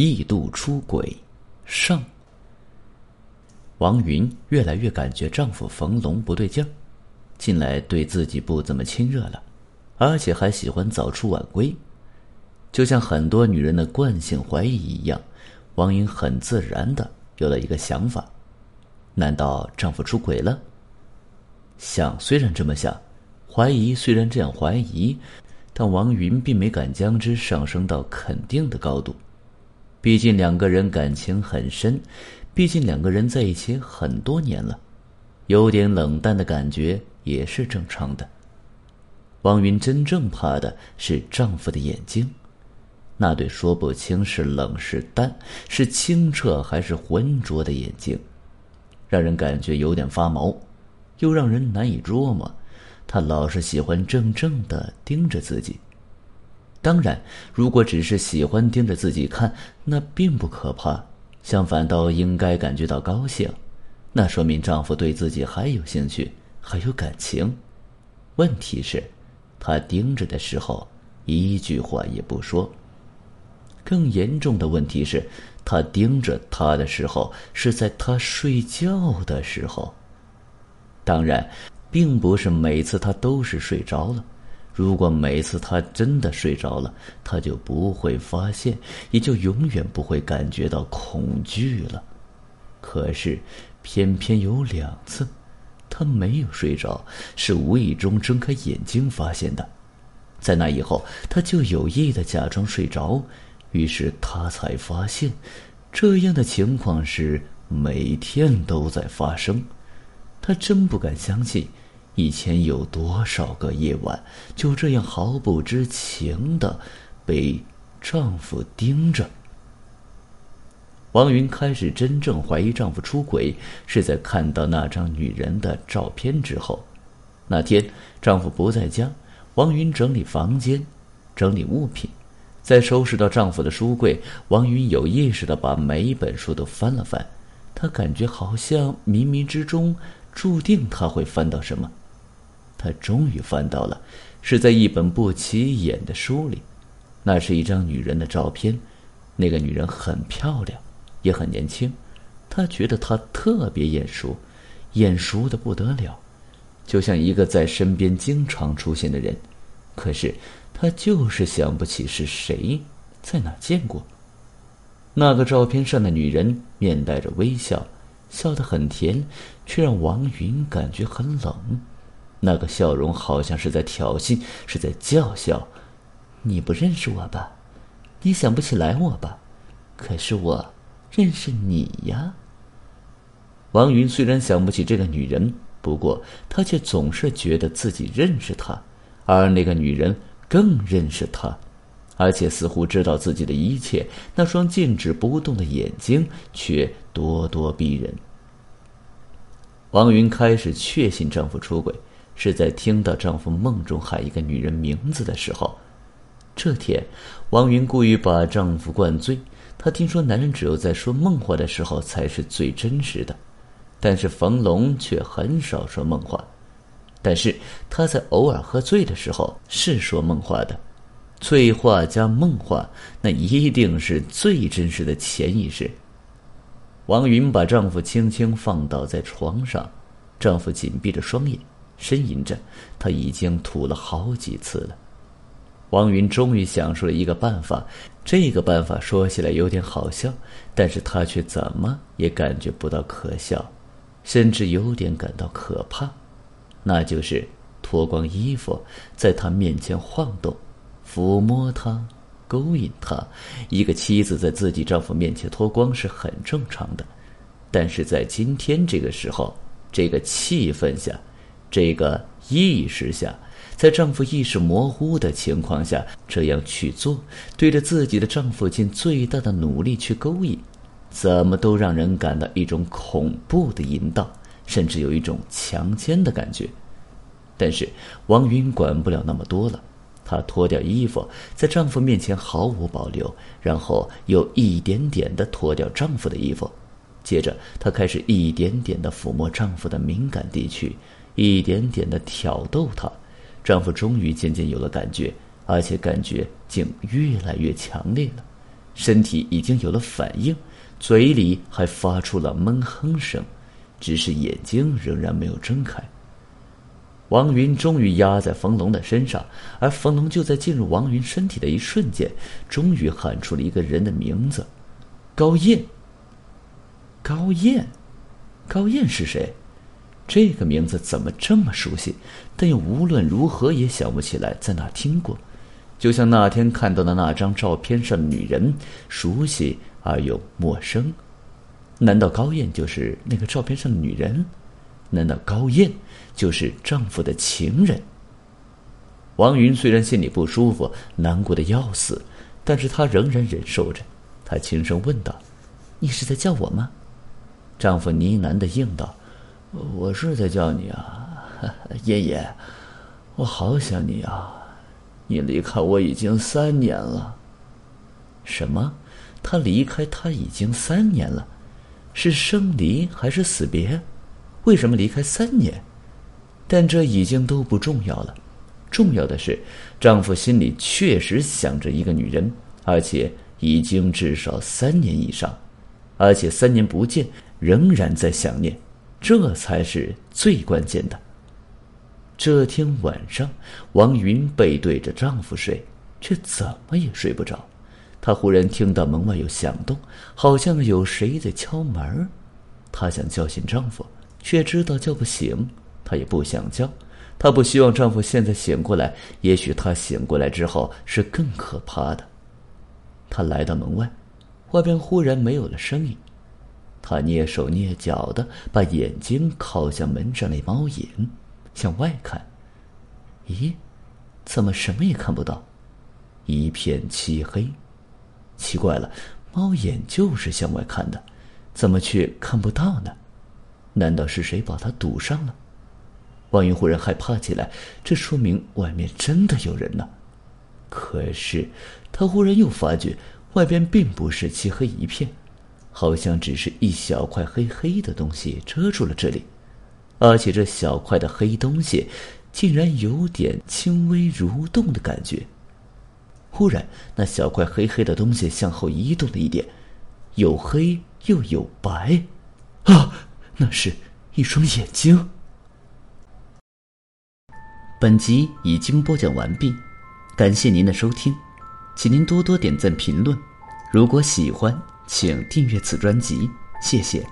异度出轨，上。王云越来越感觉丈夫冯龙不对劲儿，近来对自己不怎么亲热了，而且还喜欢早出晚归，就像很多女人的惯性怀疑一样，王云很自然的有了一个想法：难道丈夫出轨了？想虽然这么想，怀疑虽然这样怀疑，但王云并没敢将之上升到肯定的高度。毕竟两个人感情很深，毕竟两个人在一起很多年了，有点冷淡的感觉也是正常的。王云真正怕的是丈夫的眼睛，那对说不清是冷是淡，是清澈还是浑浊的眼睛，让人感觉有点发毛，又让人难以捉摸。他老是喜欢怔怔的盯着自己。当然，如果只是喜欢盯着自己看，那并不可怕，相反倒应该感觉到高兴，那说明丈夫对自己还有兴趣，还有感情。问题是，他盯着的时候一句话也不说。更严重的问题是，他盯着他的时候是在他睡觉的时候。当然，并不是每次他都是睡着了。如果每次他真的睡着了，他就不会发现，也就永远不会感觉到恐惧了。可是，偏偏有两次，他没有睡着，是无意中睁开眼睛发现的。在那以后，他就有意的假装睡着，于是他才发现，这样的情况是每天都在发生。他真不敢相信。以前有多少个夜晚就这样毫不知情的被丈夫盯着？王云开始真正怀疑丈夫出轨，是在看到那张女人的照片之后。那天丈夫不在家，王云整理房间，整理物品，在收拾到丈夫的书柜，王云有意识的把每一本书都翻了翻，她感觉好像冥冥之中注定他会翻到什么。他终于翻到了，是在一本不起眼的书里，那是一张女人的照片，那个女人很漂亮，也很年轻，他觉得她特别眼熟，眼熟的不得了，就像一个在身边经常出现的人，可是他就是想不起是谁，在哪见过。那个照片上的女人面带着微笑，笑得很甜，却让王云感觉很冷。那个笑容好像是在挑衅，是在叫嚣。你不认识我吧？你想不起来我吧？可是我认识你呀。王云虽然想不起这个女人，不过他却总是觉得自己认识她，而那个女人更认识他，而且似乎知道自己的一切。那双静止不动的眼睛却咄咄逼人。王云开始确信丈夫出轨。是在听到丈夫梦中喊一个女人名字的时候。这天，王云故意把丈夫灌醉。她听说男人只有在说梦话的时候才是最真实的，但是冯龙却很少说梦话。但是他在偶尔喝醉的时候是说梦话的，醉话加梦话，那一定是最真实的潜意识。王云把丈夫轻轻放倒在床上，丈夫紧闭着双眼。呻吟着，他已经吐了好几次了。王云终于想出了一个办法，这个办法说起来有点好笑，但是他却怎么也感觉不到可笑，甚至有点感到可怕。那就是脱光衣服，在他面前晃动，抚摸他，勾引他。一个妻子在自己丈夫面前脱光是很正常的，但是在今天这个时候，这个气氛下。这个意识下，在丈夫意识模糊的情况下这样去做，对着自己的丈夫尽最大的努力去勾引，怎么都让人感到一种恐怖的淫荡，甚至有一种强奸的感觉。但是王云管不了那么多了，她脱掉衣服，在丈夫面前毫无保留，然后又一点点的脱掉丈夫的衣服，接着她开始一点点的抚摸丈夫的敏感地区。一点点的挑逗她，丈夫终于渐渐有了感觉，而且感觉竟越来越强烈了，身体已经有了反应，嘴里还发出了闷哼声，只是眼睛仍然没有睁开。王云终于压在冯龙的身上，而冯龙就在进入王云身体的一瞬间，终于喊出了一个人的名字：高燕。高燕，高燕是谁？这个名字怎么这么熟悉？但又无论如何也想不起来在哪听过，就像那天看到的那张照片上的女人，熟悉而又陌生。难道高燕就是那个照片上的女人？难道高燕就是丈夫的情人？王云虽然心里不舒服，难过的要死，但是她仍然忍受着。她轻声问道：“你是在叫我吗？”丈夫呢喃的应道：“我是在叫你啊，爷爷，我好想你啊！你离开我已经三年了。”什么？他离开他已经三年了？是生离还是死别？为什么离开三年？但这已经都不重要了，重要的是，丈夫心里确实想着一个女人，而且已经至少三年以上，而且三年不见，仍然在想念，这才是最关键的。这天晚上，王云背对着丈夫睡，却怎么也睡不着。她忽然听到门外有响动，好像有谁在敲门。她想叫醒丈夫。却知道叫不醒，她也不想叫。她不希望丈夫现在醒过来，也许他醒过来之后是更可怕的。她来到门外，外边忽然没有了声音。他蹑手蹑脚的把眼睛靠向门上那猫眼，向外看。咦，怎么什么也看不到？一片漆黑。奇怪了，猫眼就是向外看的，怎么却看不到呢？难道是谁把它堵上了？王云忽然害怕起来，这说明外面真的有人呢。可是，他忽然又发觉，外边并不是漆黑一片，好像只是一小块黑黑的东西遮住了这里，而且这小块的黑东西，竟然有点轻微蠕动的感觉。忽然，那小块黑黑的东西向后移动了一点，有黑又有白，啊！那是一双眼睛。本集已经播讲完毕，感谢您的收听，请您多多点赞评论。如果喜欢，请订阅此专辑，谢谢。